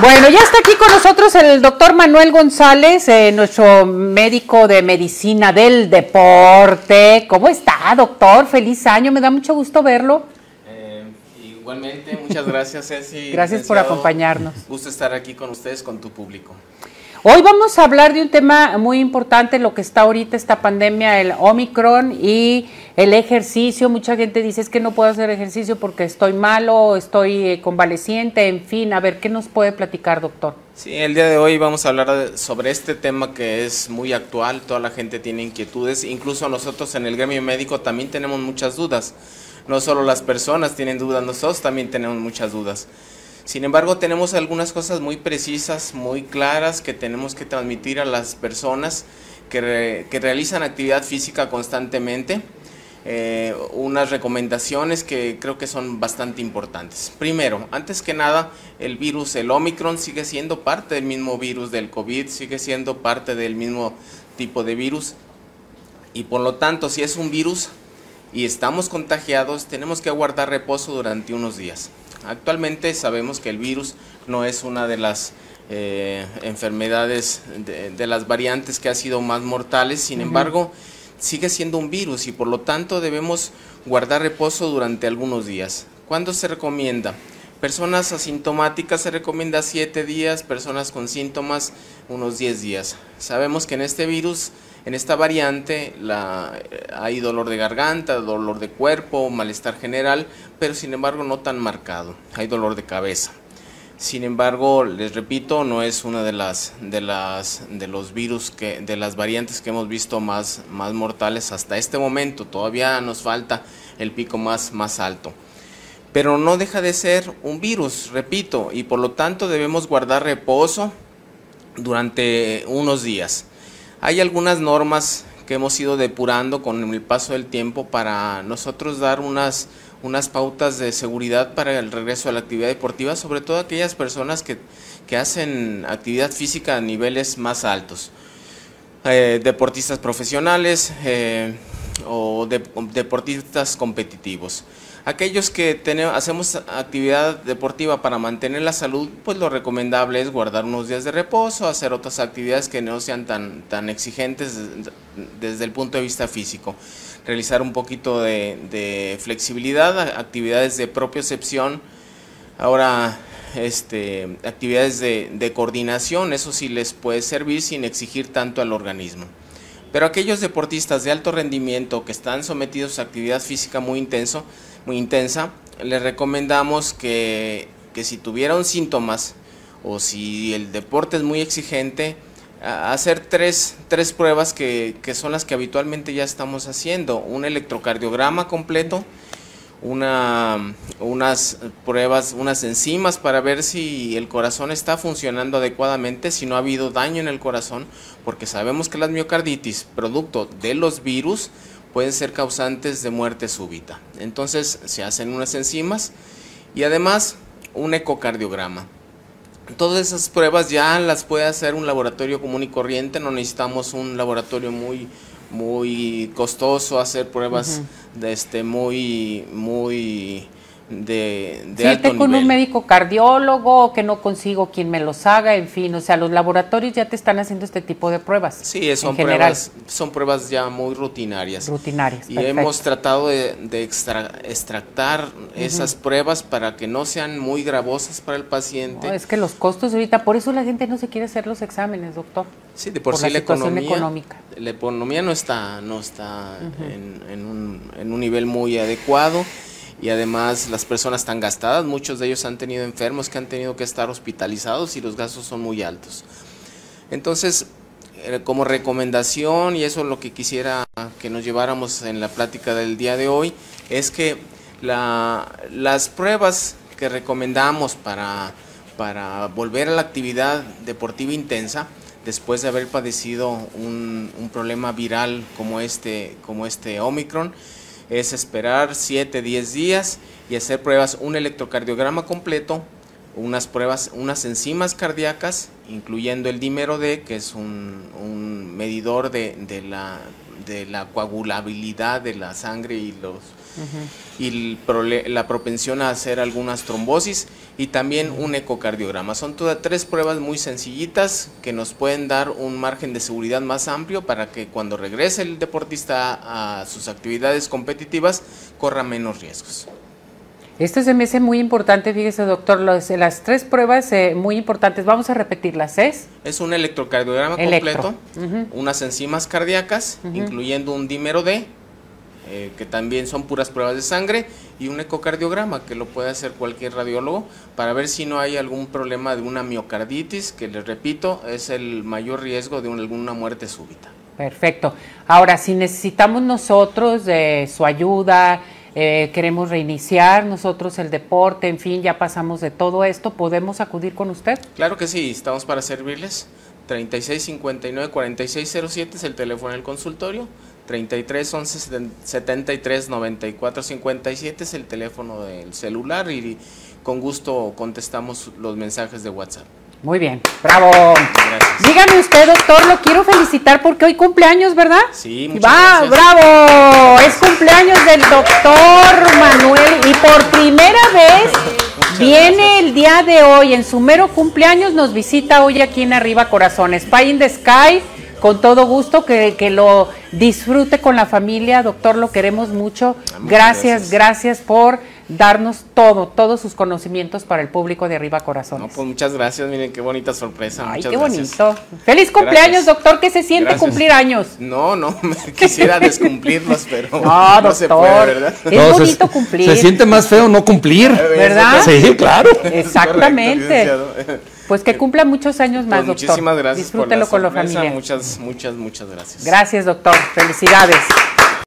Bueno, ya está aquí con nosotros el doctor Manuel González, eh, nuestro médico de medicina del deporte. ¿Cómo está, doctor? Feliz año, me da mucho gusto verlo. Eh, igualmente, muchas gracias, Ceci. Gracias por acompañarnos. Gusto estar aquí con ustedes, con tu público. Hoy vamos a hablar de un tema muy importante, lo que está ahorita, esta pandemia, el Omicron y el ejercicio. Mucha gente dice es que no puedo hacer ejercicio porque estoy malo, estoy eh, convaleciente, en fin. A ver, ¿qué nos puede platicar, doctor? Sí, el día de hoy vamos a hablar sobre este tema que es muy actual. Toda la gente tiene inquietudes, incluso nosotros en el gremio médico también tenemos muchas dudas. No solo las personas tienen dudas, nosotros también tenemos muchas dudas. Sin embargo, tenemos algunas cosas muy precisas, muy claras que tenemos que transmitir a las personas que, realizan actividad física constantemente. Eh, unas recomendaciones que creo que son bastante importantes. Primero, antes que nada, el virus, el Omicron, sigue siendo parte del mismo virus del COVID, sigue siendo parte del mismo tipo de virus. Y por lo tanto, si es un virus y estamos contagiados, tenemos que aguardar reposo durante unos días. Actualmente sabemos que el virus no es una de las eh, enfermedades de, las variantes que ha sido más mortales, sin embargo sigue siendo un virus y por lo tanto debemos guardar reposo durante algunos días. ¿Cuándo se recomienda? Personas asintomáticas se recomienda 7 días, personas con síntomas unos 10 días. Sabemos que en este virus en esta variante la, eh, hay dolor de garganta, dolor de cuerpo, malestar general, pero sin embargo no tan marcado. Hay dolor de cabeza. Sin embargo, les repito, no es una de las de las de los virus que de las variantes que hemos visto más más mortales hasta este momento. Todavía nos falta el pico más más alto. Pero no deja de ser un virus, repito, y por lo tanto debemos guardar reposo durante unos días. Hay algunas normas que hemos ido depurando con el paso del tiempo para nosotros dar unas, unas pautas de seguridad para el regreso a la actividad deportiva, sobre todo aquellas personas que, hacen actividad física a niveles más altos. Eh, deportistas profesionales eh, o deportistas competitivos. Aquellos que tenemos, hacemos actividad deportiva para mantener la salud, pues lo recomendable es guardar unos días de reposo, hacer otras actividades que no sean tan, tan exigentes desde el punto de vista físico. Realizar un poquito de, flexibilidad, actividades de propiocepción, ahora este, actividades de, de coordinación, eso sí les puede servir sin exigir tanto al organismo. Pero aquellos deportistas de alto rendimiento que están sometidos a actividad física muy intenso, muy intensa, les recomendamos que, si tuvieron síntomas o si el deporte es muy exigente, hacer tres, tres pruebas que, que, son las que habitualmente ya estamos haciendo. Un electrocardiograma completo, una, unas pruebas, unas enzimas para ver si el corazón está funcionando adecuadamente, si no ha habido daño en el corazón, porque sabemos que las miocarditis, producto de los virus, pueden ser causantes de muerte súbita. Entonces se hacen unas enzimas y además un ecocardiograma. Todas esas pruebas ya las puede hacer un laboratorio común y corriente, no necesitamos un laboratorio muy muy costoso hacer pruebas de este muy muy de, de sí, con un médico cardiólogo que no consigo quien me los haga, en fin, o sea, los laboratorios ya te están haciendo este tipo de pruebas. Sí, son pruebas, son pruebas ya muy rutinarias. Rutinarias. Y hemos tratado de, extractar esas pruebas para que no sean muy gravosas para el paciente. es que los costos ahorita, por eso la gente no se quiere hacer los exámenes, doctor. Sí, de por, sí la, economía, económica. La economía no está, no está en, un, en un nivel muy adecuado y además las personas están gastadas, muchos de ellos han tenido enfermos que han tenido que estar hospitalizados y los gastos son muy altos. Entonces, eh, como recomendación, y eso es lo que quisiera que nos lleváramos en la plática del día de hoy, es que las pruebas que recomendamos para, para volver a la actividad deportiva intensa, después de haber padecido un, un problema viral como este, como este Omicron, es esperar 7, 10 días y hacer pruebas, un electrocardiograma completo, unas pruebas, unas enzimas cardíacas, incluyendo el dímero D, que es un, medidor de, la, de la coagulabilidad de la sangre y los y la propensión a hacer algunas trombosis y también un ecocardiograma. Son todas tres pruebas muy sencillitas que nos pueden dar un margen de seguridad más amplio para que cuando regrese el deportista a sus actividades competitivas corra menos riesgos. Esto se me hace muy importante, fíjese doctor, las tres pruebas eh, muy importantes, vamos a repetirlas, ¿es? Es un electrocardiograma completo, unas enzimas cardíacas, incluyendo un dímero D, eh, que también son puras pruebas de sangre, y un ecocardiograma, que lo puede hacer cualquier radiólogo, para ver si no hay algún problema de una miocarditis, que les repito, es el mayor riesgo de alguna muerte súbita. Perfecto. Ahora, si necesitamos nosotros de su ayuda, eh, queremos reiniciar nosotros el deporte, en fin, ya pasamos de todo esto, ¿podemos acudir con usted? Claro que sí, estamos para servirles. 3659 4607 es el teléfono del consultorio. 33 11 73 94 57 es el teléfono del celular y con gusto contestamos los mensajes de WhatsApp. Muy bien, bravo. Dígame usted, doctor, lo quiero felicitar porque hoy cumpleaños, ¿verdad? Sí, muchas Va, bravo. Es cumpleaños del doctor Manuel y por primera vez viene el día de hoy en su mero cumpleaños nos visita hoy aquí en Arriba Corazones. Pie in the Sky, con todo gusto que, que lo disfrute con la familia, doctor, lo queremos mucho. Ah, gracias, gracias por darnos todo, todos sus conocimientos para el público de Arriba Corazones. No, pues muchas gracias, miren qué bonita sorpresa. Ay, qué bonito. Feliz cumpleaños, doctor, ¿qué se siente cumplir años? No, no, me quisiera descumplirlos, pero no, no se puede, ¿verdad? Es bonito cumplir. Se siente más feo no cumplir. ¿Verdad? Sí, claro. Exactamente. Pues que cumpla muchos años más, pues doctor. Muchísimas gracias. Disfrútelo con la familia. Muchas, muchas, muchas gracias. Gracias, doctor. Felicidades.